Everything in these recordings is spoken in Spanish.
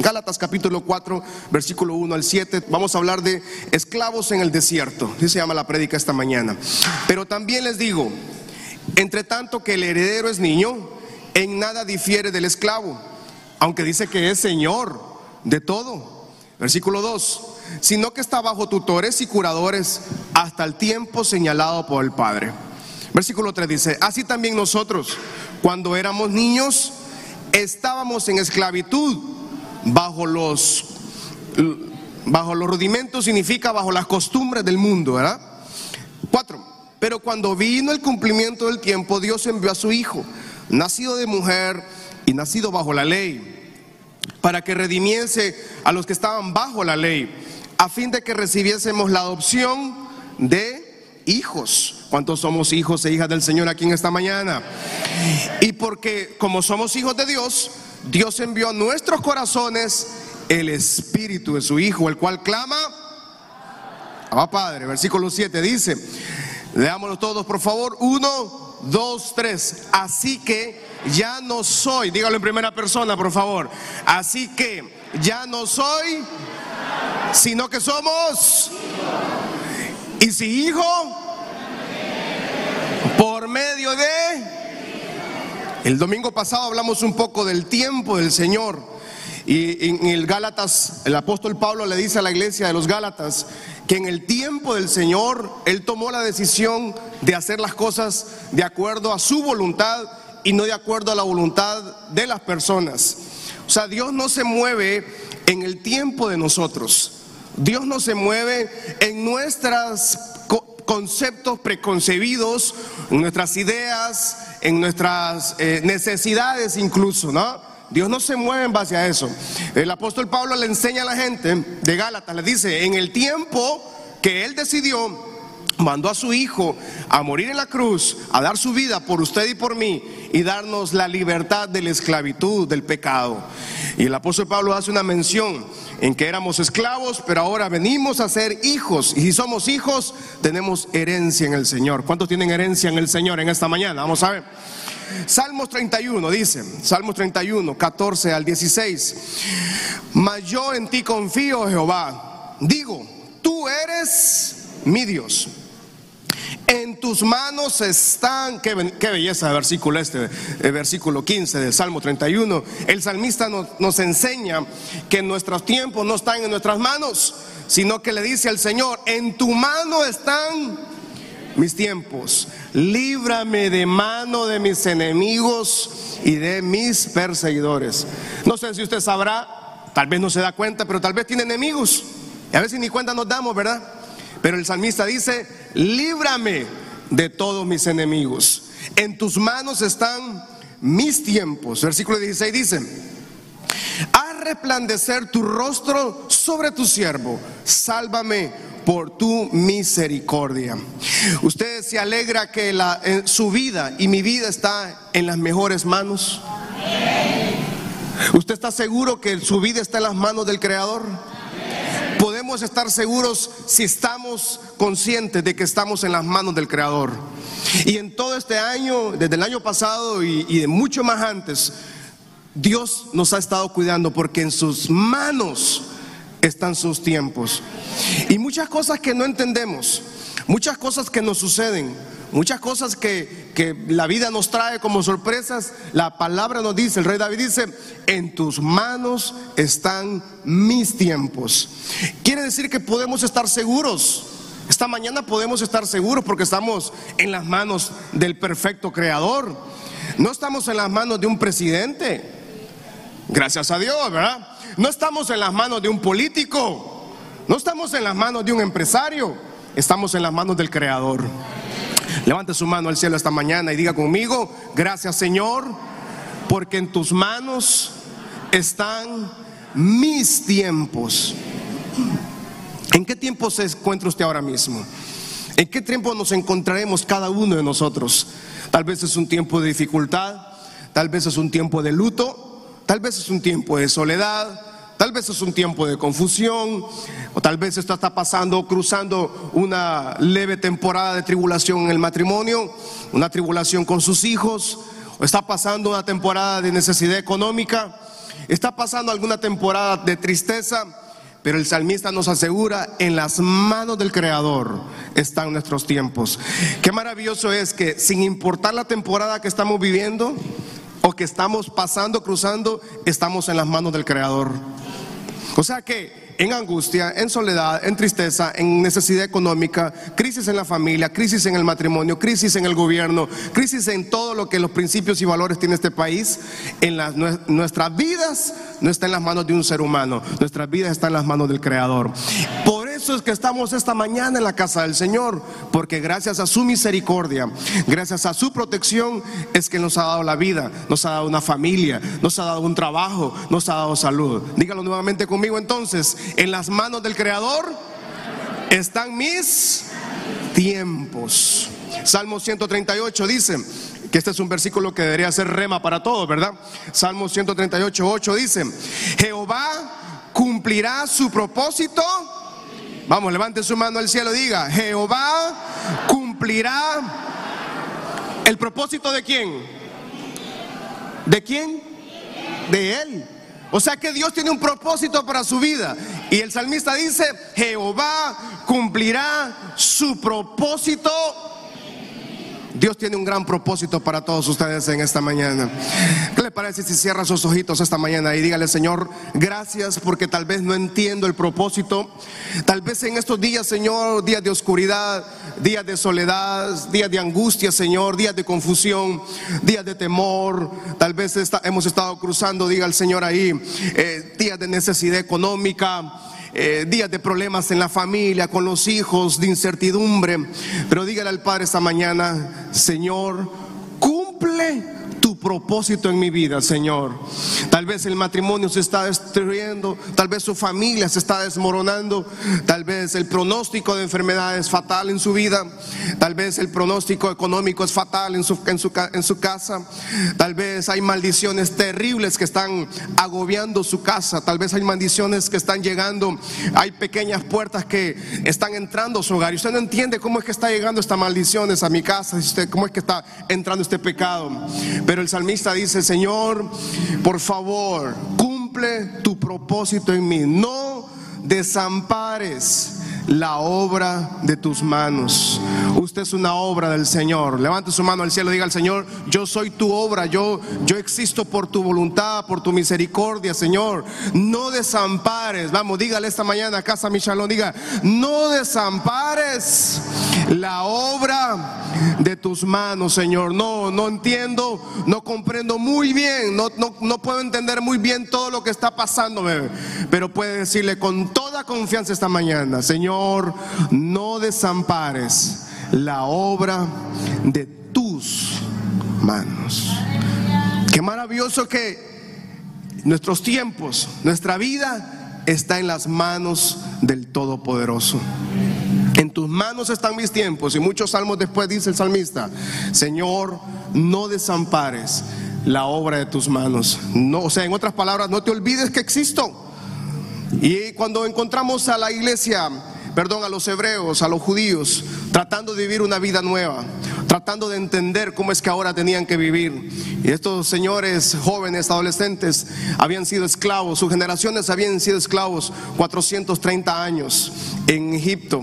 Gálatas capítulo 4, versículo 1 al 7. Vamos a hablar de esclavos en el desierto. Así se llama la prédica esta mañana. Pero también les digo, entre tanto que el heredero es niño, en nada difiere del esclavo, aunque dice que es señor de todo. Versículo 2, sino que está bajo tutores y curadores hasta el tiempo señalado por el Padre. Versículo 3 dice, así también nosotros, cuando éramos niños, estábamos en esclavitud bajo los, bajo los rudimentos, significa bajo las costumbres del mundo, ¿verdad? 4. Pero cuando vino el cumplimiento del tiempo, Dios envió a su Hijo, nacido de mujer y nacido bajo la ley, para que redimiese a los que estaban bajo la ley, a fin de que recibiésemos la adopción de hijos. ¿Cuántos somos hijos e hijas del Señor aquí en esta mañana? Y porque como somos hijos de Dios, Dios envió a nuestros corazones el Espíritu de su Hijo, el cual clama, Abba Padre, versículo 7 dice, leámoslo todos por favor, uno, dos, tres, así que ya no soy, dígalo en primera persona por favor, así que ya no soy, sino que somos, y si hijo, por medio de... El domingo pasado hablamos un poco del tiempo del Señor. Y en el Gálatas, el apóstol Pablo le dice a la iglesia de los Gálatas que en el tiempo del Señor Él tomó la decisión de hacer las cosas de acuerdo a su voluntad y no de acuerdo a la voluntad de las personas. O sea, Dios no se mueve en el tiempo de nosotros. Dios no se mueve en nuestras conceptos preconcebidos, en nuestras ideas, en nuestras eh, necesidades incluso, ¿no? Dios no se mueve en base a eso. El apóstol Pablo le enseña a la gente de Gálatas, le dice, en el tiempo que él decidió, mandó a su Hijo a morir en la cruz, a dar su vida por usted y por mí y darnos la libertad de la esclavitud, del pecado. Y el apóstol Pablo hace una mención en que éramos esclavos, pero ahora venimos a ser hijos. Y si somos hijos, tenemos herencia en el Señor. ¿Cuántos tienen herencia en el Señor en esta mañana? Vamos a ver. Salmos 31 dice, Salmos 31, 14 al 16. Mas yo en ti confío, Jehová. Digo, tú eres mi Dios. En tus manos están, qué, belleza de versículo este, versículo 15 del Salmo 31. El salmista nos, nos enseña que nuestros tiempos no están en nuestras manos, sino que le dice al Señor, en tu mano están mis tiempos. Líbrame de mano de mis enemigos y de mis perseguidores. No sé si usted sabrá, tal vez no se da cuenta, pero tal vez tiene enemigos. Y a veces ni cuenta nos damos, ¿verdad? Pero el salmista dice, líbrame de todos mis enemigos. En tus manos están mis tiempos. Versículo 16 dice, haz resplandecer tu rostro sobre tu siervo. Sálvame por tu misericordia. Usted se alegra que la, su vida y mi vida está en las mejores manos. ¿Usted está seguro que su vida está en las manos del Creador? Podemos estar seguros si estamos conscientes de que estamos en las manos del Creador. Y en todo este año, desde el año pasado y, de mucho más antes, Dios nos ha estado cuidando porque en sus manos están sus tiempos. Y muchas cosas que no entendemos, muchas cosas que nos suceden, muchas cosas que, la vida nos trae como sorpresas, la palabra nos dice, el rey David dice, en tus manos están mis tiempos. Quiere decir que podemos estar seguros. Esta mañana podemos estar seguros porque estamos en las manos del perfecto creador. No estamos en las manos de un presidente. Gracias a Dios, ¿verdad? No estamos en las manos de un político. No estamos en las manos de un empresario. Estamos en las manos del creador. Levante su mano al cielo esta mañana y diga conmigo, gracias Señor, porque en tus manos están mis tiempos. ¿En qué tiempo se encuentra usted ahora mismo? ¿En qué tiempo nos encontraremos cada uno de nosotros? Tal vez es un tiempo de dificultad, tal vez es un tiempo de luto, tal vez es un tiempo de soledad, Tal vez es un tiempo de confusión, o tal vez está pasando, cruzando una leve temporada de tribulación en el matrimonio, una tribulación con sus hijos, o está pasando una temporada de necesidad económica. está pasando alguna temporada de tristeza, pero el salmista nos asegura, en las manos del Creador están nuestros tiempos. Qué maravilloso es que sin importar la temporada que estamos viviendo o que estamos pasando, cruzando, estamos en las manos del Creador. O sea que en angustia, en soledad, en tristeza, en necesidad económica, crisis en la familia, crisis en el matrimonio, crisis en el gobierno, crisis en todo lo que los principios y valores tiene este país, en nuestras vidas no está en las manos de un ser humano, nuestras vidas están en las manos del Creador. Por eso es que estamos esta mañana en la casa del Señor, porque gracias a su misericordia, gracias a su protección, es que nos ha dado la vida, nos ha dado una familia, nos ha dado un trabajo, nos ha dado salud. Dígalo nuevamente conmigo entonces, en las manos del Creador están mis tiempos. Salmo 138 dice que este es un versículo que debería ser rema para todos, ¿verdad? Salmo 138, 8 dice, Jehová cumplirá su propósito. Vamos, levante su mano al cielo, diga, Jehová cumplirá el propósito de quién? ¿De quién? De él. O sea que Dios tiene un propósito para su vida. Y el salmista dice, Jehová cumplirá su propósito Dios tiene un gran propósito para todos ustedes en esta mañana. ¿Qué le parece si cierra sus ojitos esta mañana y dígale, Señor, gracias porque tal vez no entiendo el propósito? Tal vez en estos días, Señor, días de oscuridad, días de soledad, días de angustia, Señor, días de confusión, días de temor, tal vez hemos estado cruzando, diga el Señor ahí, eh, días de necesidad económica eh, días de problemas en la familia, con los hijos, de incertidumbre. Pero dígale al Padre esta mañana, Señor, cumple propósito en mi vida, Señor. Tal vez el matrimonio se está destruyendo, tal vez su familia se está desmoronando, tal vez el pronóstico de enfermedad es fatal en su vida, tal vez el pronóstico económico es fatal en su, en su, en su casa, tal vez hay maldiciones terribles que están agobiando su casa, tal vez hay maldiciones que están llegando, hay pequeñas puertas que están entrando a su hogar y usted no entiende cómo es que está llegando esta maldiciones a mi casa, cómo es que está entrando este pecado, pero el salmista dice, Señor, por favor, cumple tu propósito en mí. No desampares la obra de tus manos. Usted es una obra del Señor. Levante su mano al cielo y diga al Señor, yo soy tu obra, yo, yo existo por tu voluntad, por tu misericordia, Señor. No desampares. Vamos, dígale esta mañana a casa Michalón, diga, no desampares la obra de tus manos, Señor. No, no entiendo, no comprendo muy bien, no, no, no puedo entender muy bien todo lo que está pasando, pero puede decirle con confianza esta mañana, Señor, no desampares la obra de tus manos. Qué maravilloso que nuestros tiempos, nuestra vida está en las manos del Todopoderoso. En tus manos están mis tiempos. Y muchos salmos después dice el salmista, Señor, no desampares la obra de tus manos. No, o sea, en otras palabras, no te olvides que existo. Y cuando encontramos a la iglesia perdón, a los hebreos, a los judíos, tratando de vivir una vida nueva, tratando de entender cómo es que ahora tenían que vivir. Y estos señores jóvenes, adolescentes, habían sido esclavos, sus generaciones habían sido esclavos 430 años en Egipto.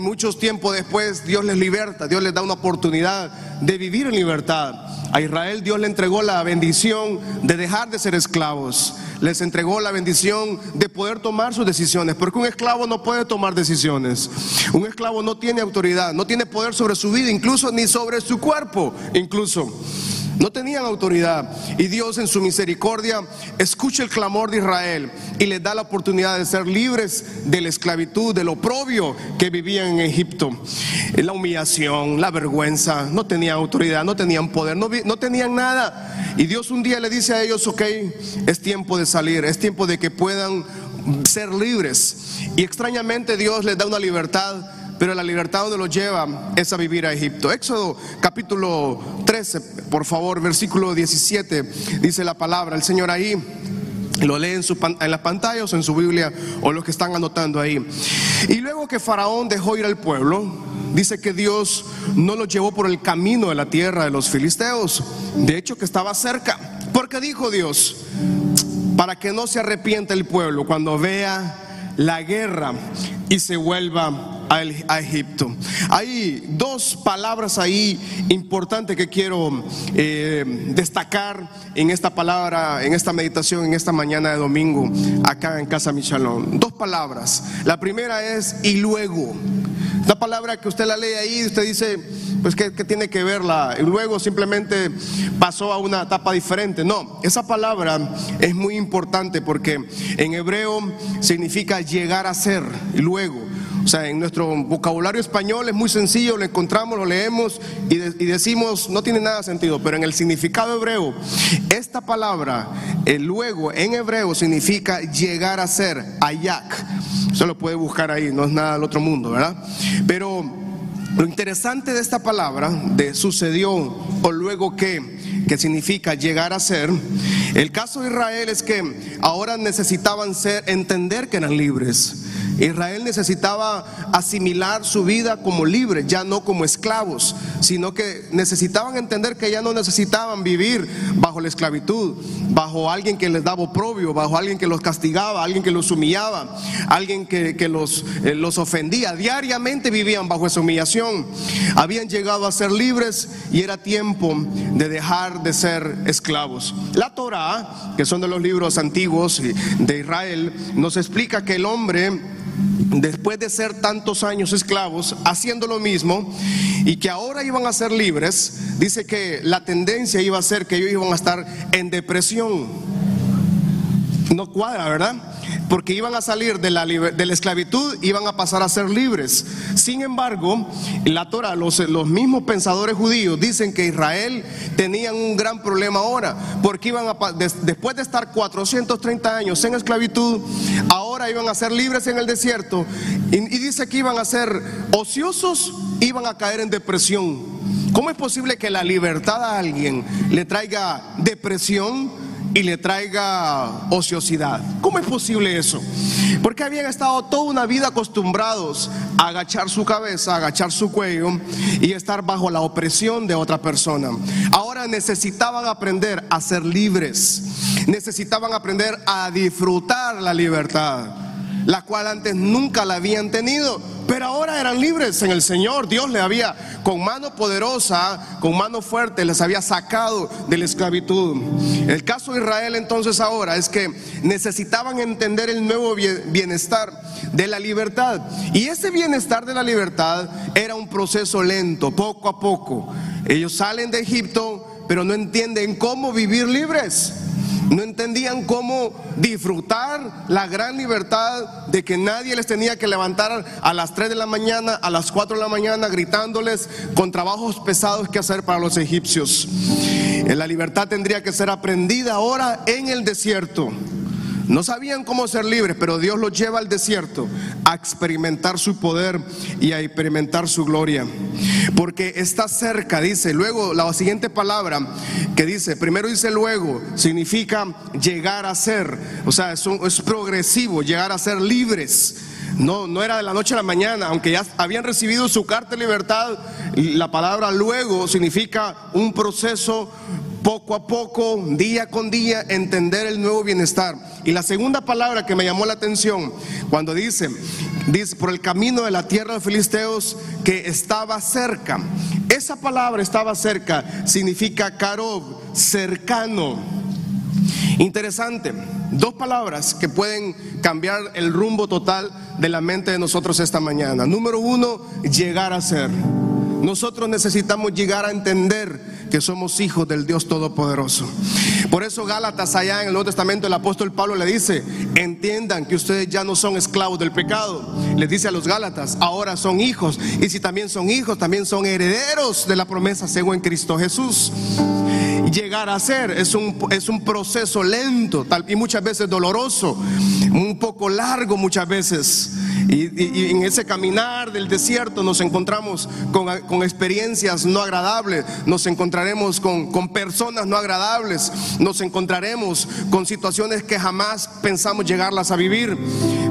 Muchos tiempos después Dios les liberta, Dios les da una oportunidad de vivir en libertad. A Israel Dios le entregó la bendición de dejar de ser esclavos. Les entregó la bendición de poder tomar sus decisiones. Porque un esclavo no puede tomar decisiones. Un esclavo no tiene autoridad, no tiene poder sobre su vida, incluso ni sobre su cuerpo, incluso. No tenían autoridad. Y Dios en su misericordia escucha el clamor de Israel y les da la oportunidad de ser libres de la esclavitud, del oprobio que vivían en Egipto. La humillación, la vergüenza. No tenían autoridad, no tenían poder, no, no tenían nada. Y Dios un día le dice a ellos, ok, es tiempo de salir, es tiempo de que puedan ser libres. Y extrañamente Dios les da una libertad pero la libertad los lleva es a vivir a Egipto. Éxodo capítulo 13, por favor, versículo 17, dice la palabra, el Señor ahí. Lo lee en, en las pantallas o en su Biblia o los que están anotando ahí. Y luego que Faraón dejó ir al pueblo, dice que Dios no lo llevó por el camino de la tierra de los filisteos. De hecho, que estaba cerca. Porque dijo Dios, para que no se arrepienta el pueblo cuando vea la guerra y se vuelva a Egipto. Hay dos palabras ahí importantes que quiero eh, destacar en esta palabra, en esta meditación, en esta mañana de domingo, acá en Casa Michalón. Dos palabras. La primera es y luego. La palabra que usted la lee ahí, usted dice, pues ¿qué, tiene que verla? Y luego simplemente pasó a una etapa diferente. No, esa palabra es muy importante porque en hebreo significa llegar a ser, y luego. O sea, en nuestro vocabulario español es muy sencillo, lo encontramos, lo leemos y, decimos, no tiene nada sentido, pero en el significado hebreo, esta palabra, el luego en hebreo significa llegar a ser, ayak. Usted lo puede buscar ahí, no es nada del otro mundo, ¿verdad? Pero lo interesante de esta palabra, de sucedió o luego que, que significa llegar a ser, el caso de Israel es que ahora necesitaban ser, entender que eran libres. Israel necesitaba asimilar su vida como libres, ya no como esclavos, sino que necesitaban entender que ya no necesitaban vivir bajo la esclavitud, bajo alguien que les daba oprobio, bajo alguien que los castigaba, alguien que los humillaba, alguien que, los, eh, los ofendía. Diariamente vivían bajo esa humillación. Habían llegado a ser libres y era tiempo de dejar de ser esclavos. La Torah, que son de los libros antiguos de Israel, nos explica que el hombre después de ser tantos años esclavos, haciendo lo mismo, y que ahora iban a ser libres, dice que la tendencia iba a ser que ellos iban a estar en depresión. No cuadra, ¿verdad? Porque iban a salir de la, de la esclavitud, iban a pasar a ser libres. Sin embargo, la Torah, los, los mismos pensadores judíos dicen que Israel tenían un gran problema ahora, porque iban a, después de estar 430 años en esclavitud, ahora iban a ser libres en el desierto, y, y dice que iban a ser ociosos, iban a caer en depresión. ¿Cómo es posible que la libertad a alguien le traiga depresión? Y le traiga ociosidad. ¿Cómo es posible eso? Porque habían estado toda una vida acostumbrados a agachar su cabeza, a agachar su cuello y estar bajo la opresión de otra persona. Ahora necesitaban aprender a ser libres, necesitaban aprender a disfrutar la libertad, la cual antes nunca la habían tenido pero ahora eran libres en el Señor. Dios le había, con mano poderosa, con mano fuerte, les había sacado de la esclavitud. El caso de Israel entonces ahora es que necesitaban entender el nuevo bienestar de la libertad. Y ese bienestar de la libertad era un proceso lento, poco a poco. Ellos salen de Egipto, pero no entienden cómo vivir libres. No entendían cómo disfrutar la gran libertad de que nadie les tenía que levantar a las 3 de la mañana, a las 4 de la mañana, gritándoles con trabajos pesados que hacer para los egipcios. La libertad tendría que ser aprendida ahora en el desierto. No sabían cómo ser libres, pero Dios los lleva al desierto a experimentar su poder y a experimentar su gloria. Porque está cerca, dice. Luego, la siguiente palabra que dice, primero dice luego, significa llegar a ser. O sea, es, es progresivo, llegar a ser libres. No, no era de la noche a la mañana, aunque ya habían recibido su carta de libertad, la palabra luego significa un proceso poco a poco, día con día, entender el nuevo bienestar. Y la segunda palabra que me llamó la atención, cuando dice, dice, por el camino de la tierra de filisteos que estaba cerca. Esa palabra estaba cerca significa karob, cercano. Interesante, dos palabras que pueden cambiar el rumbo total de la mente de nosotros esta mañana. Número uno, llegar a ser. Nosotros necesitamos llegar a entender que somos hijos del Dios Todopoderoso. Por eso Gálatas allá en el Nuevo Testamento el apóstol Pablo le dice, entiendan que ustedes ya no son esclavos del pecado. Les dice a los Gálatas, ahora son hijos. Y si también son hijos, también son herederos de la promesa según Cristo Jesús llegar a ser. Es un, es un proceso lento tal, y muchas veces doloroso, un poco largo muchas veces. Y, en ese caminar del desierto nos encontramos con, experiencias no agradables, nos encontraremos con, con personas no agradables, nos encontraremos con situaciones que jamás pensamos llegarlas a vivir.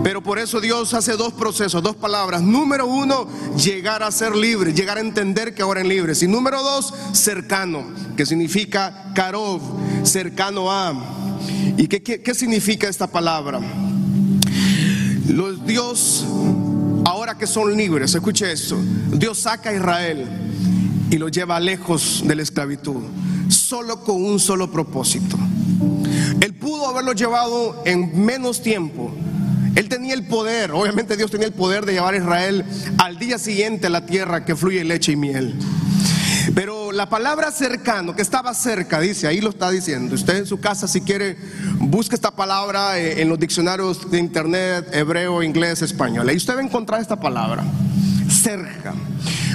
Pero por eso Dios hace dos procesos, dos palabras. Número uno, llegar a ser libre, llegar a entender que ahora en libres. Y número dos, cercano, que significa Karov, cercano a. ¿Y qué, qué significa esta palabra? Los Dios, ahora que son libres, escuche esto, Dios saca a Israel y lo lleva lejos de la esclavitud, solo con un solo propósito. Él pudo haberlo llevado en menos tiempo. Él tenía el poder, obviamente Dios tenía el poder de llevar a Israel al día siguiente a la tierra que fluye leche y miel. Pero la palabra cercano, que estaba cerca, dice, ahí lo está diciendo. Usted en su casa, si quiere, busque esta palabra eh, en los diccionarios de internet, hebreo, inglés, español. Ahí usted va a encontrar esta palabra, cerca.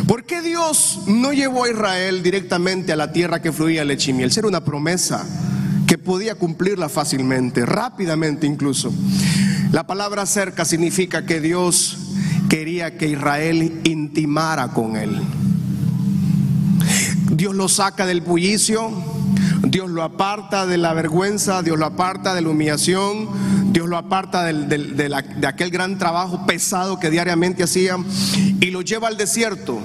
¿Por qué Dios no llevó a Israel directamente a la tierra que fluía leche y? Era una promesa que podía cumplirla fácilmente, rápidamente incluso. La palabra cerca significa que Dios quería que Israel intimara con él. Dios lo saca del bullicio, Dios lo aparta de la vergüenza, Dios lo aparta de la humillación, Dios lo aparta de, aquel gran trabajo pesado que diariamente hacía y lo lleva al desierto,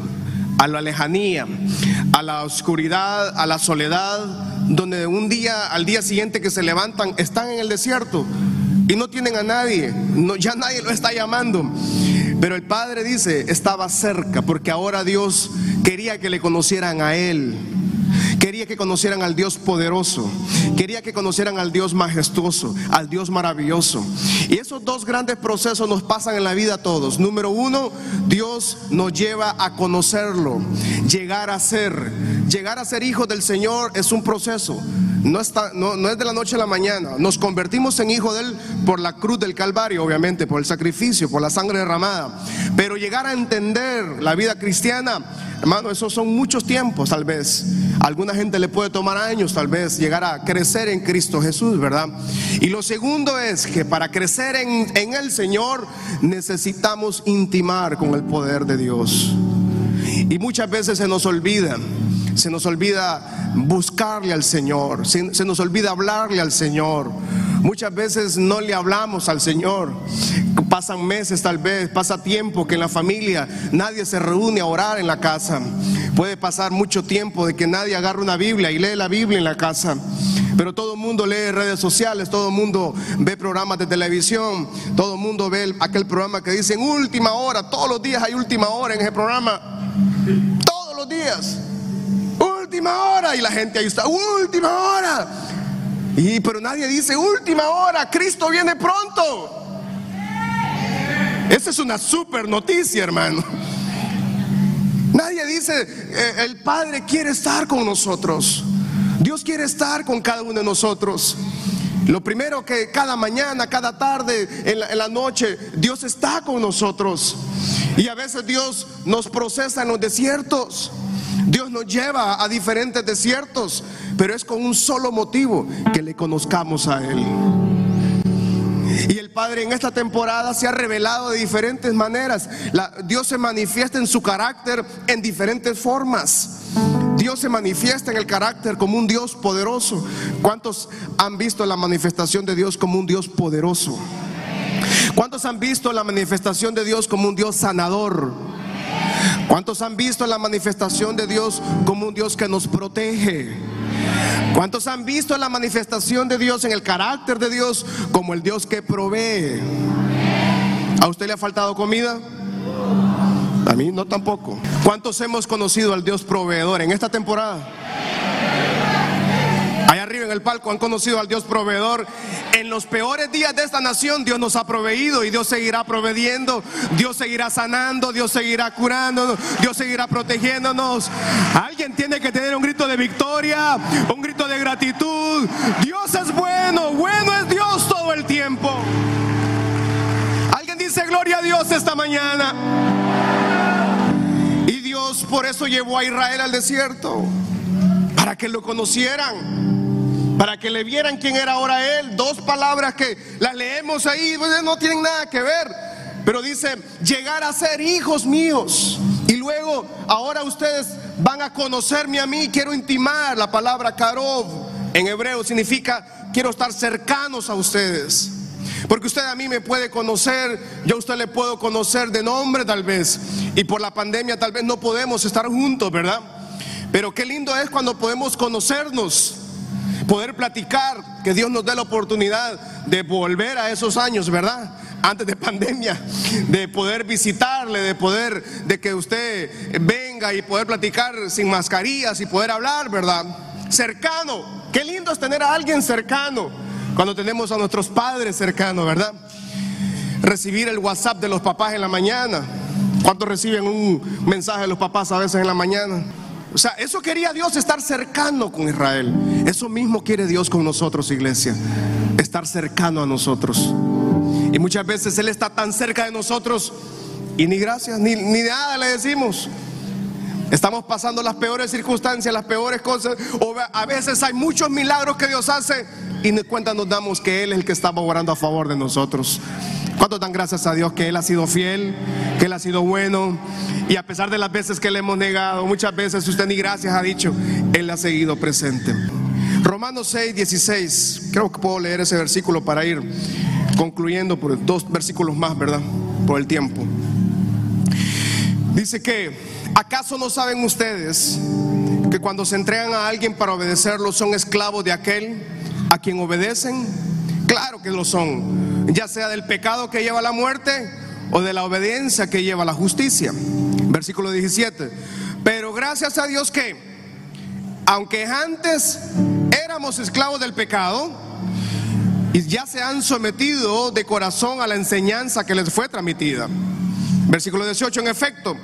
a la lejanía, a la oscuridad, a la soledad, donde un día, al día siguiente que se levantan, están en el desierto y no tienen a nadie, ya nadie lo está llamando. Pero el Padre dice, estaba cerca, porque ahora Dios quería que le conocieran a Él. Quería que conocieran al Dios poderoso. Quería que conocieran al Dios majestuoso, al Dios maravilloso. Y esos dos grandes procesos nos pasan en la vida a todos. Número uno, Dios nos lleva a conocerlo, llegar a ser. Llegar a ser hijos del Señor es un proceso. No, está, no, no, es de la noche a la mañana. Nos convertimos en hijos de Él por la cruz del Calvario, obviamente, por el sacrificio, por la sangre derramada. Pero llegar a entender la vida cristiana, hermano, esos son muchos tiempos, tal vez. alguna gente le puede tomar años, tal vez, llegar a crecer en Cristo Jesús, ¿verdad? Y lo segundo es que para crecer en, en el Señor necesitamos intimar con el poder de Dios. Y muchas veces se nos olvida se nos olvida buscarle al Señor, se, nos olvida hablarle al Señor. Muchas veces no le hablamos al Señor. Pasan meses tal vez, pasa tiempo que en la familia nadie se reúne a orar en la casa. Puede pasar mucho tiempo de que nadie agarre una Biblia y lee la Biblia en la casa. Pero todo el mundo lee redes sociales, todo el mundo ve programas de televisión, todo el mundo ve aquel programa que dicen última hora, todos los días hay última hora en ese programa. Todos los días última hora. Y la gente ahí está, última hora. Y pero nadie dice, última hora, Cristo viene pronto. Esa es una super noticia, hermano. Nadie dice, eh, el Padre quiere estar con nosotros. Dios quiere estar con cada uno de nosotros. Lo primero que cada mañana, cada tarde, en la, noche, Dios está con nosotros. Y a veces Dios nos procesa en los desiertos. Dios nos lleva a diferentes desiertos, pero es con un solo motivo, que le conozcamos a Él. Y el Padre en esta temporada se ha revelado de diferentes maneras. Dios se manifiesta en su carácter en diferentes formas. Dios se manifiesta en el carácter como un Dios poderoso. ¿Cuántos han visto la manifestación de Dios como un Dios poderoso? ¿Cuántos han visto la manifestación de Dios como un Dios sanador? ¿Cuántos han visto la manifestación de Dios como un Dios que nos protege? ¿Cuántos han visto la manifestación de Dios en el carácter de Dios como el Dios que provee? ¿A usted le ha faltado comida? A mí no tampoco. ¿Cuántos hemos conocido al Dios proveedor en esta temporada? Allá arriba en el palco han conocido al Dios proveedor. En los peores días de esta nación Dios nos ha proveído y Dios seguirá proveyendo, Dios seguirá sanando, Dios seguirá curando, Dios seguirá protegiéndonos. Alguien tiene que tener un grito de victoria, un grito de gratitud. Dios es bueno, bueno es Dios todo el tiempo. Alguien dice gloria a Dios esta mañana. Por eso llevó a Israel al desierto, para que lo conocieran para que le vieran quién era ahora Él. Dos palabras que las leemos ahí, pues, no tienen nada que ver. Pero dice, llegar a ser hijos míos. Y luego, ahora ustedes van a conocerme a mí. Quiero intimar la palabra karov en hebreo significa quiero estar cercanos a ustedes. Porque usted a mí me puede conocer, yo a usted le puedo conocer de nombre tal vez. Y por la pandemia tal vez no podemos estar juntos, ¿verdad? Pero qué lindo es cuando podemos conocernos poder platicar, que Dios nos dé la oportunidad de volver a esos años, ¿verdad? Antes de pandemia, de poder visitarle, de poder, de que usted venga y poder platicar sin mascarillas y poder hablar, ¿verdad? Cercano, qué lindo es tener a alguien cercano cuando tenemos a nuestros padres cercanos, ¿verdad? Recibir el WhatsApp de los papás en la mañana. ¿Cuántos reciben un mensaje de los papás a veces en la mañana? O sea, eso quería Dios, estar cercano con Israel. Eso mismo quiere Dios con nosotros, iglesia. Estar cercano a nosotros. Y muchas veces Él está tan cerca de nosotros y ni gracias, ni, ni nada le decimos. Estamos pasando las peores circunstancias, las peores cosas. O a veces hay muchos milagros que Dios hace y ni cuenta nos damos que Él es el que está orando a favor de nosotros. ¿Cuánto dan gracias a Dios que Él ha sido fiel, que Él ha sido bueno? Y a pesar de las veces que le hemos negado, muchas veces usted ni gracias ha dicho, Él ha seguido presente. Romanos 6, 16. Creo que puedo leer ese versículo para ir concluyendo por dos versículos más, ¿verdad? Por el tiempo. Dice que, ¿acaso no saben ustedes que cuando se entregan a alguien para obedecerlo son esclavos de aquel a quien obedecen? Claro que lo son ya sea del pecado que lleva a la muerte o de la obediencia que lleva a la justicia. Versículo 17. Pero gracias a Dios que, aunque antes éramos esclavos del pecado, y ya se han sometido de corazón a la enseñanza que les fue transmitida. Versículo 18, en efecto,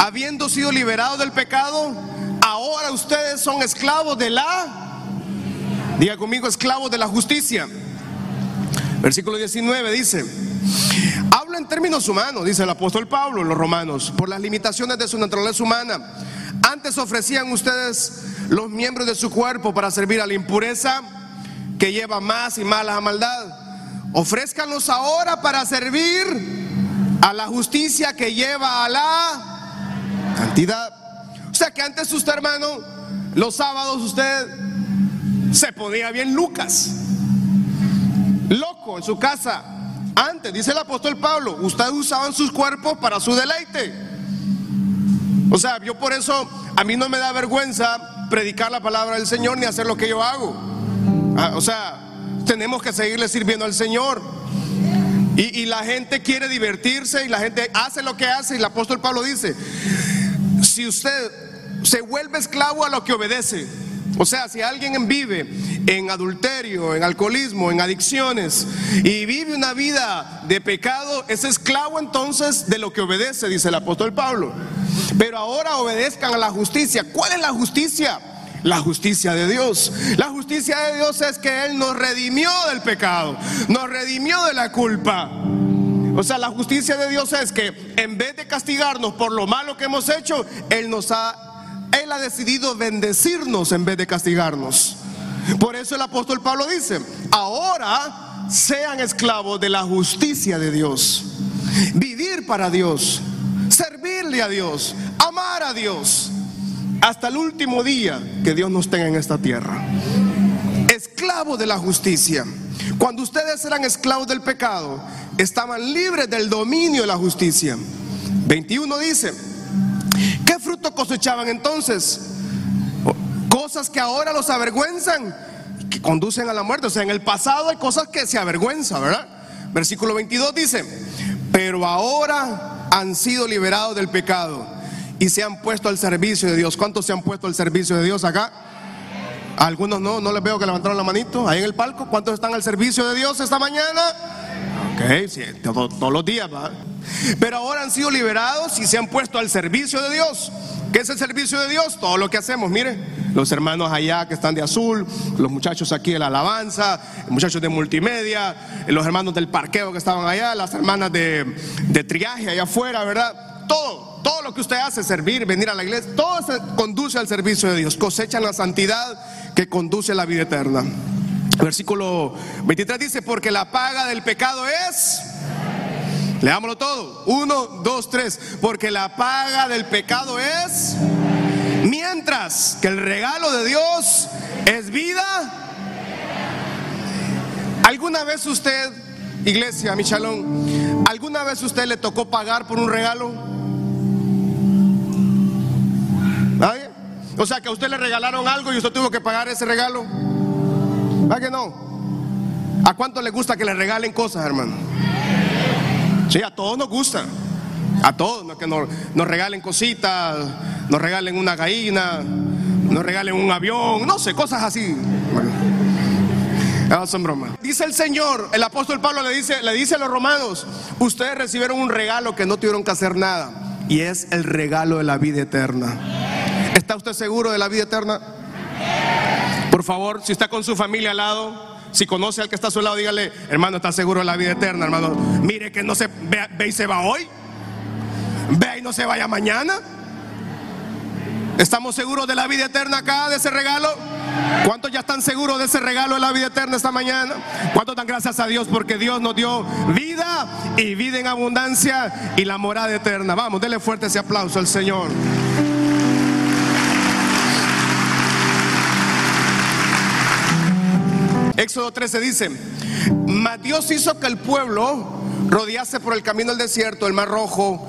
habiendo sido liberados del pecado, ahora ustedes son esclavos de la, diga conmigo, esclavos de la justicia. Versículo 19 dice, habla en términos humanos, dice el apóstol Pablo en los romanos, por las limitaciones de su naturaleza humana. Antes ofrecían ustedes los miembros de su cuerpo para servir a la impureza que lleva más y más la maldad. Ofrézcanlos ahora para servir a la justicia que lleva a la cantidad. O sea que antes usted hermano, los sábados usted se ponía bien Lucas loco en su casa. Antes, dice el apóstol Pablo, ustedes usaban sus cuerpos para su deleite. O sea, yo por eso, a mí no me da vergüenza predicar la palabra del Señor ni hacer lo que yo hago. Ah, o sea, tenemos que seguirle sirviendo al Señor. Y, y, la gente quiere divertirse y la gente hace lo que hace. Y el apóstol Pablo dice, si usted se vuelve esclavo a lo que obedece, o sea, si alguien vive en adulterio, en alcoholismo, en adicciones y vive una vida de pecado, es esclavo entonces de lo que obedece, dice el apóstol Pablo. Pero ahora obedezcan a la justicia. ¿Cuál es la justicia? La justicia de Dios. La justicia de Dios es que Él nos redimió del pecado, nos redimió de la culpa. O sea, la justicia de Dios es que en vez de castigarnos por lo malo que hemos hecho, Él nos ha él ha decidido bendecirnos en vez de castigarnos. Por eso el apóstol Pablo dice, ahora sean esclavos de la justicia de Dios. Vivir para Dios, servirle a Dios, amar a Dios, hasta el último día que Dios nos tenga en esta tierra. Esclavos de la justicia. Cuando ustedes eran esclavos del pecado, estaban libres del dominio de la justicia. 21 dice, ¿Qué fruto cosechaban entonces? Cosas que ahora los avergüenzan, que conducen a la muerte. O sea, en el pasado hay cosas que se avergüenzan, ¿verdad? Versículo 22 dice, pero ahora han sido liberados del pecado y se han puesto al servicio de Dios. ¿Cuántos se han puesto al servicio de Dios acá? Algunos no, no les veo que levantaron la manito ahí en el palco. ¿Cuántos están al servicio de Dios esta mañana? Ok, sí, todos los días, ¿va? Pero ahora han sido liberados y se han puesto al servicio de Dios. ¿Qué es el servicio de Dios? Todo lo que hacemos, mire, los hermanos allá que están de azul, los muchachos aquí de la alabanza, muchachos de multimedia, los hermanos del parqueo que estaban allá, las hermanas de, de triaje allá afuera, ¿verdad? Todo, todo lo que usted hace, servir, venir a la iglesia, todo se conduce al servicio de Dios, cosechan la santidad que conduce a la vida eterna. Versículo 23 dice, porque la paga del pecado es Leámoslo todo. Uno, dos, tres. Porque la paga del pecado es. Mientras que el regalo de Dios es vida. ¿Alguna vez usted, iglesia, Michalón, alguna vez usted le tocó pagar por un regalo? ¿Nadie? O sea, que a usted le regalaron algo y usted tuvo que pagar ese regalo. ¿Va que no? ¿A cuánto le gusta que le regalen cosas, hermano? Sí, a todos nos gusta. A todos, que nos, regalen cositas, nos regalen una gallina, nos regalen un avión, no sé, cosas así. No, son bromas. Dice el Señor, el apóstol Pablo le dice, le dice a los romanos, ustedes recibieron un regalo que no tuvieron que hacer nada, y es el regalo de la vida eterna. ¿Está usted seguro de la vida eterna? Por favor, si está con su familia al lado, si conoce al que está a su lado, dígale, hermano, ¿está seguro de la vida eterna, hermano? Mire que no se ve, y se va hoy. Ve y no se vaya mañana. ¿Estamos seguros de la vida eterna acá, de ese regalo? ¿Cuántos ya están seguros de ese regalo de la vida eterna esta mañana? ¿Cuántos dan gracias a Dios porque Dios nos dio vida y vida en abundancia y la morada eterna? Vamos, denle fuerte ese aplauso al Señor. Éxodo 13 dice, mas Dios hizo que el pueblo rodease por el camino del desierto, el mar rojo,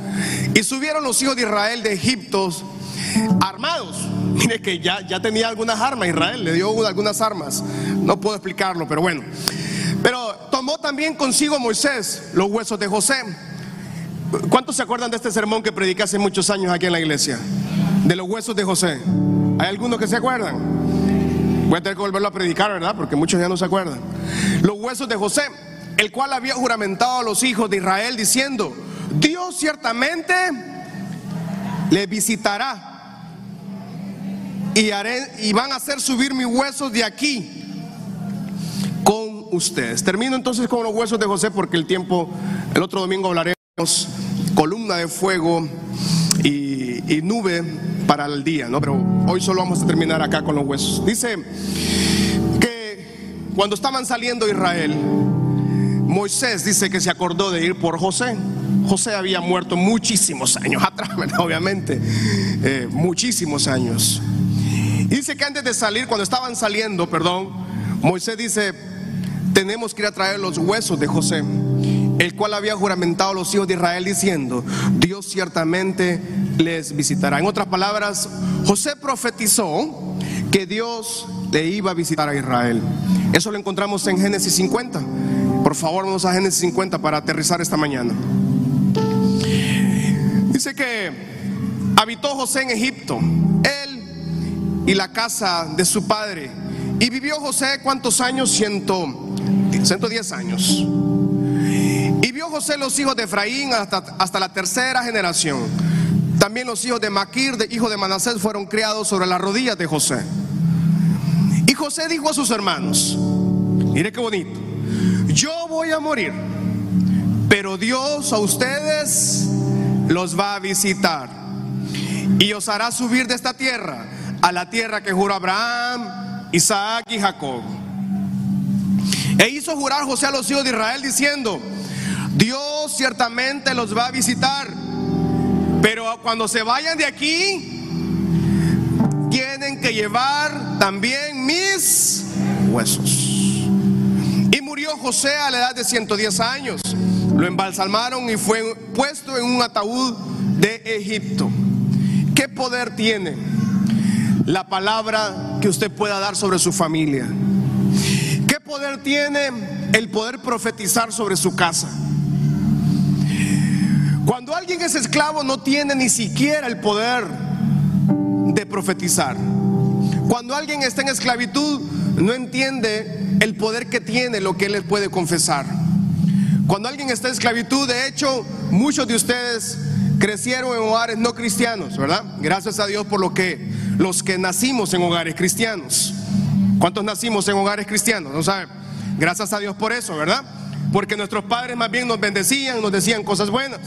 y subieron los hijos de Israel de Egipto armados. Mire que ya, ya tenía algunas armas, Israel le dio algunas armas. No puedo explicarlo, pero bueno. Pero tomó también consigo Moisés los huesos de José. ¿Cuántos se acuerdan de este sermón que prediqué hace muchos años aquí en la iglesia? De los huesos de José. ¿Hay algunos que se acuerdan? Voy a tener que volverlo a predicar, ¿verdad? Porque muchos ya no se acuerdan. Los huesos de José, el cual había juramentado a los hijos de Israel diciendo, Dios ciertamente le visitará y, haré, y van a hacer subir mis huesos de aquí con ustedes. Termino entonces con los huesos de José porque el tiempo, el otro domingo hablaremos columna de fuego y, nube para el día, ¿no? Pero hoy solo vamos a terminar acá con los huesos. Dice que cuando estaban saliendo Israel, Moisés dice que se acordó de ir por José. José había muerto muchísimos años atrás, obviamente, eh, muchísimos años. Dice que antes de salir, cuando estaban saliendo, perdón, Moisés dice, tenemos que ir a traer los huesos de José el cual había juramentado a los hijos de Israel diciendo, Dios ciertamente les visitará. En otras palabras, José profetizó que Dios le iba a visitar a Israel. Eso lo encontramos en Génesis 50. Por favor, vamos a Génesis 50 para aterrizar esta mañana. Dice que habitó José en Egipto, él y la casa de su padre. Y vivió José cuántos años? Ciento, 110 años. Y vio José los hijos de Efraín hasta, hasta la tercera generación. También los hijos de Maquir, de hijo de Manasés, fueron criados sobre las rodillas de José. Y José dijo a sus hermanos, mire qué bonito, yo voy a morir, pero Dios a ustedes los va a visitar y os hará subir de esta tierra a la tierra que juró Abraham, Isaac y Jacob. E hizo jurar José a los hijos de Israel diciendo, Dios ciertamente los va a visitar, pero cuando se vayan de aquí, tienen que llevar también mis huesos. Y murió José a la edad de 110 años. Lo embalsamaron y fue puesto en un ataúd de Egipto. ¿Qué poder tiene la palabra que usted pueda dar sobre su familia? ¿Qué poder tiene el poder profetizar sobre su casa? Cuando alguien es esclavo no tiene ni siquiera el poder de profetizar. Cuando alguien está en esclavitud no entiende el poder que tiene lo que él puede confesar. Cuando alguien está en esclavitud, de hecho, muchos de ustedes crecieron en hogares no cristianos, ¿verdad? Gracias a Dios por lo que los que nacimos en hogares cristianos. ¿Cuántos nacimos en hogares cristianos? No saben. Gracias a Dios por eso, ¿verdad? Porque nuestros padres más bien nos bendecían, nos decían cosas buenas.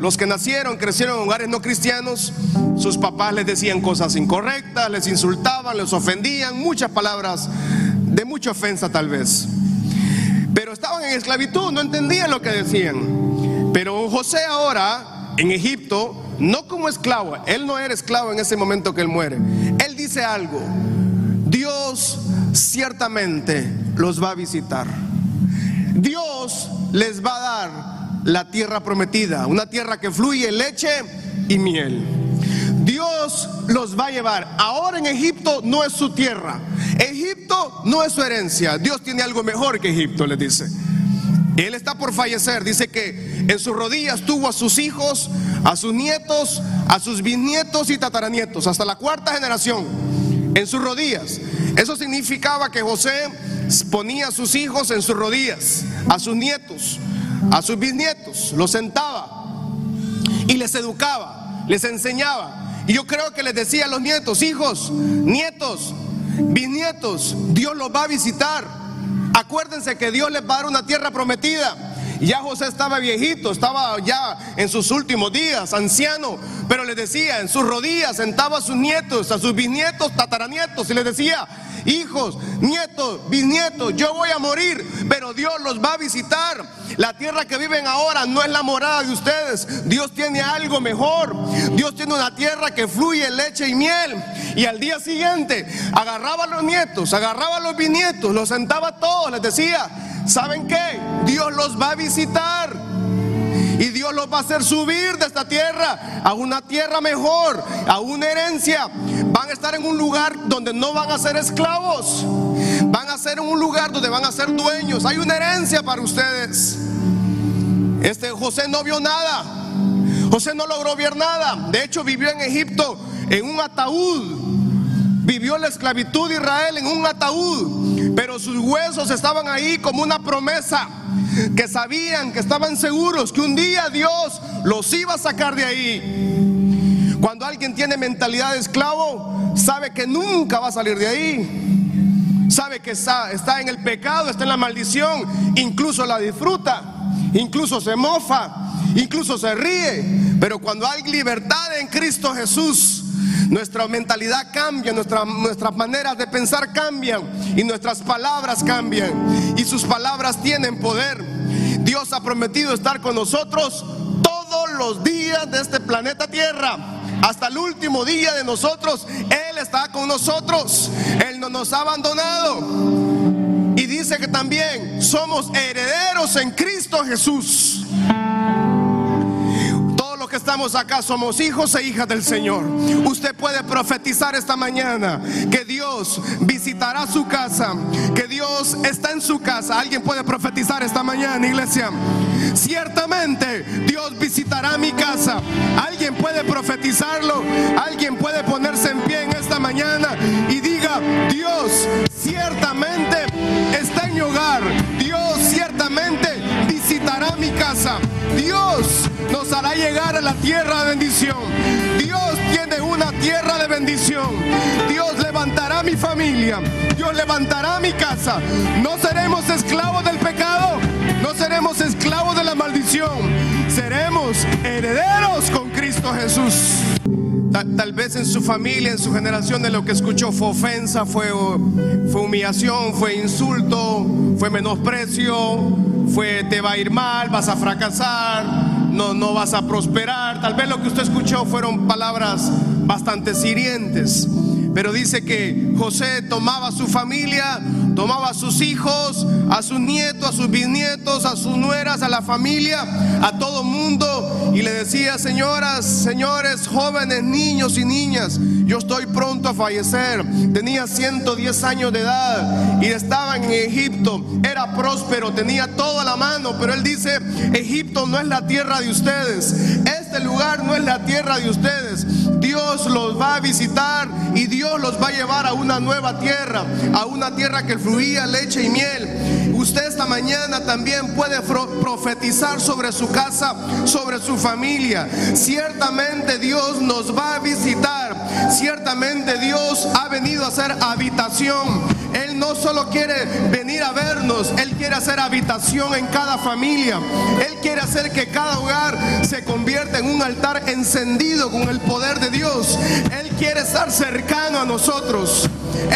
Los que nacieron, crecieron en hogares no cristianos, sus papás les decían cosas incorrectas, les insultaban, les ofendían, muchas palabras de mucha ofensa tal vez. Pero estaban en esclavitud, no entendían lo que decían. Pero José ahora, en Egipto, no como esclavo, él no era esclavo en ese momento que él muere. Él dice algo, Dios ciertamente los va a visitar. Dios les va a dar la tierra prometida, una tierra que fluye leche y miel. Dios los va a llevar. Ahora en Egipto no es su tierra. Egipto no es su herencia. Dios tiene algo mejor que Egipto, les dice. Él está por fallecer. Dice que en sus rodillas tuvo a sus hijos, a sus nietos, a sus bisnietos y tataranietos, hasta la cuarta generación. En sus rodillas. Eso significaba que José ponía a sus hijos en sus rodillas, a sus nietos, a sus bisnietos, los sentaba y les educaba, les enseñaba. Y yo creo que les decía a los nietos, hijos, nietos, bisnietos, Dios los va a visitar. Acuérdense que Dios les va a dar una tierra prometida. Ya José estaba viejito, estaba ya en sus últimos días, anciano, pero les decía, en sus rodillas sentaba a sus nietos, a sus bisnietos, tataranietos, y les decía, hijos, nietos, bisnietos, yo voy a morir, pero Dios los va a visitar. La tierra que viven ahora no es la morada de ustedes. Dios tiene algo mejor. Dios tiene una tierra que fluye leche y miel. Y al día siguiente agarraba a los nietos, agarraba a los bisnietos, los sentaba todos, les decía, ¿saben qué? Dios los va a visitar. Y Dios los va a hacer subir de esta tierra a una tierra mejor, a una herencia. Van a estar en un lugar donde no van a ser esclavos. Van a ser en un lugar donde van a ser dueños. Hay una herencia para ustedes. Este José no vio nada. José no logró ver nada. De hecho, vivió en Egipto en un ataúd. Vivió la esclavitud de Israel en un ataúd. Pero sus huesos estaban ahí como una promesa. Que sabían, que estaban seguros que un día Dios los iba a sacar de ahí. Cuando alguien tiene mentalidad de esclavo, sabe que nunca va a salir de ahí. Sabe que está, está en el pecado, está en la maldición. Incluso la disfruta incluso se mofa, incluso se ríe. Pero cuando hay libertad en Cristo Jesús, nuestra mentalidad cambia, nuestra, nuestras maneras de pensar cambian y nuestras palabras cambian. Y sus palabras tienen poder. Dios ha prometido estar con nosotros todos los días de este planeta Tierra. Hasta el último día de nosotros, Él está con nosotros. Él no nos ha abandonado. Y dice que también somos herederos en Cristo Jesús. Estamos acá somos hijos e hijas del Señor. Usted puede profetizar esta mañana que Dios visitará su casa, que Dios está en su casa. Alguien puede profetizar esta mañana, iglesia. Ciertamente Dios visitará mi casa. Alguien puede profetizarlo. Alguien puede ponerse en pie en esta mañana y diga, Dios ciertamente está en mi hogar. Dios ciertamente visitará mi casa. Dios nos hará llegar a la tierra de bendición. Dios tierra de bendición. Dios levantará mi familia. Dios levantará mi casa. No seremos esclavos del pecado. No seremos esclavos de la maldición. Seremos herederos con Cristo Jesús. Tal, vez en su familia, en su generación, de lo que escuchó fue ofensa, fue, fue humillación, fue insulto, fue menosprecio, fue te va a ir mal, vas a fracasar, no, no vas a prosperar. Tal vez lo que usted escuchó fueron palabras bastante hirientes. Pero dice que José tomaba a su familia, tomaba a sus hijos, a sus nietos, a sus bisnietos, a sus nueras, a la familia, a todo mundo y le decía, señoras, señores, jóvenes, niños y niñas, yo estoy pronto a fallecer. Tenía 110 años de edad y estaba en Egipto, era próspero, tenía todo a la mano, pero él dice, Egipto no es la tierra de ustedes, este lugar no es la tierra de ustedes. Dios los va a visitar y Dios los va a llevar a una nueva tierra, a una tierra que fluía leche y miel. Usted esta mañana también puede profetizar sobre su casa, sobre su familia. Ciertamente Dios nos va a visitar. Ciertamente Dios ha venido a hacer habitación él no solo quiere venir a vernos, Él quiere hacer habitación en cada familia. Él quiere hacer que cada hogar se convierta en un altar encendido con el poder de Dios. Él quiere estar cercano a nosotros.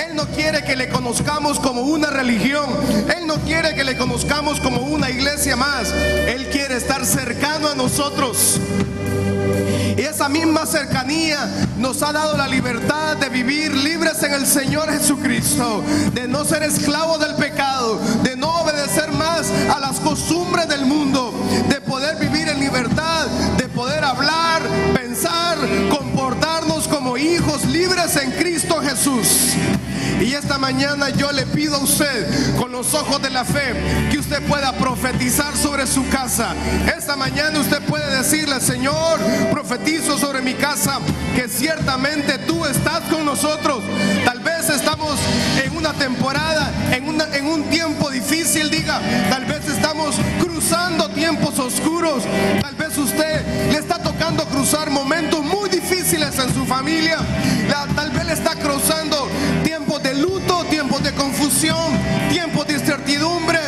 Él no quiere que le conozcamos como una religión. Él no quiere que le conozcamos como una iglesia más. Él quiere estar cercano a nosotros. Y esa misma cercanía nos ha dado la libertad de vivir libres en el Señor Jesucristo, de no ser esclavos del pecado, de no obedecer más a las costumbres del mundo, de poder vivir en libertad, de poder hablar, comportarnos como hijos libres en Cristo Jesús. Y esta mañana yo le pido a usted, con los ojos de la fe, que usted pueda profetizar sobre su casa. Esta mañana usted puede decirle, Señor, profetizo sobre mi casa, que ciertamente tú estás con nosotros. Tal vez estamos en una temporada, en, en un tiempo difícil, diga, tal vez estamos cruzando tiempos oscuros, tal vez usted le está tocando cruzar momentos muy difíciles en su familia, tal vez está cruzando tiempos de luto, tiempos de confusión, tiempos de incertidumbre,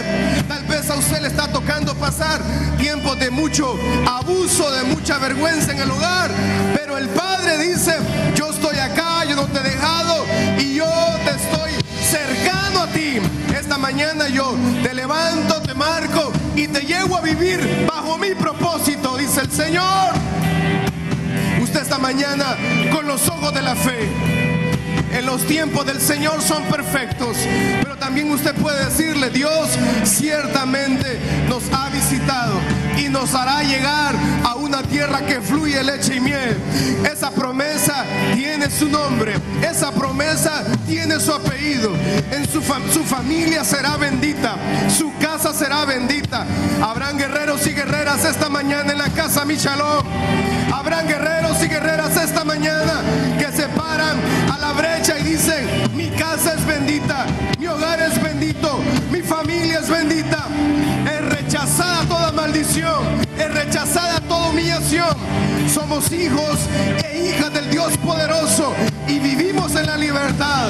tal vez a usted le está tocando pasar tiempos de mucho abuso, de mucha vergüenza en el hogar, pero el Padre dice, yo estoy acá, yo no te he dejado y yo te estoy cercano a ti. Esta mañana yo te levanto, te marco y te llevo a vivir bajo mi propósito, dice el Señor. Esta mañana con los ojos de la fe. En los tiempos del Señor son perfectos, pero también usted puede decirle, Dios ciertamente nos ha visitado y nos hará llegar a una tierra que fluye leche y miel. Esa promesa tiene su nombre, esa promesa tiene su apellido. En su, su familia será bendita, su casa será bendita. Habrán guerreros y guerreras esta mañana en la casa Michalón. Habrán guerreros y guerreras esta mañana que se paran a la brecha y dicen, mi casa es bendita, mi hogar es bendito, mi familia es bendita. Rechazada toda maldición, es rechazada toda humillación. Somos hijos e hijas del Dios poderoso y vivimos en la libertad.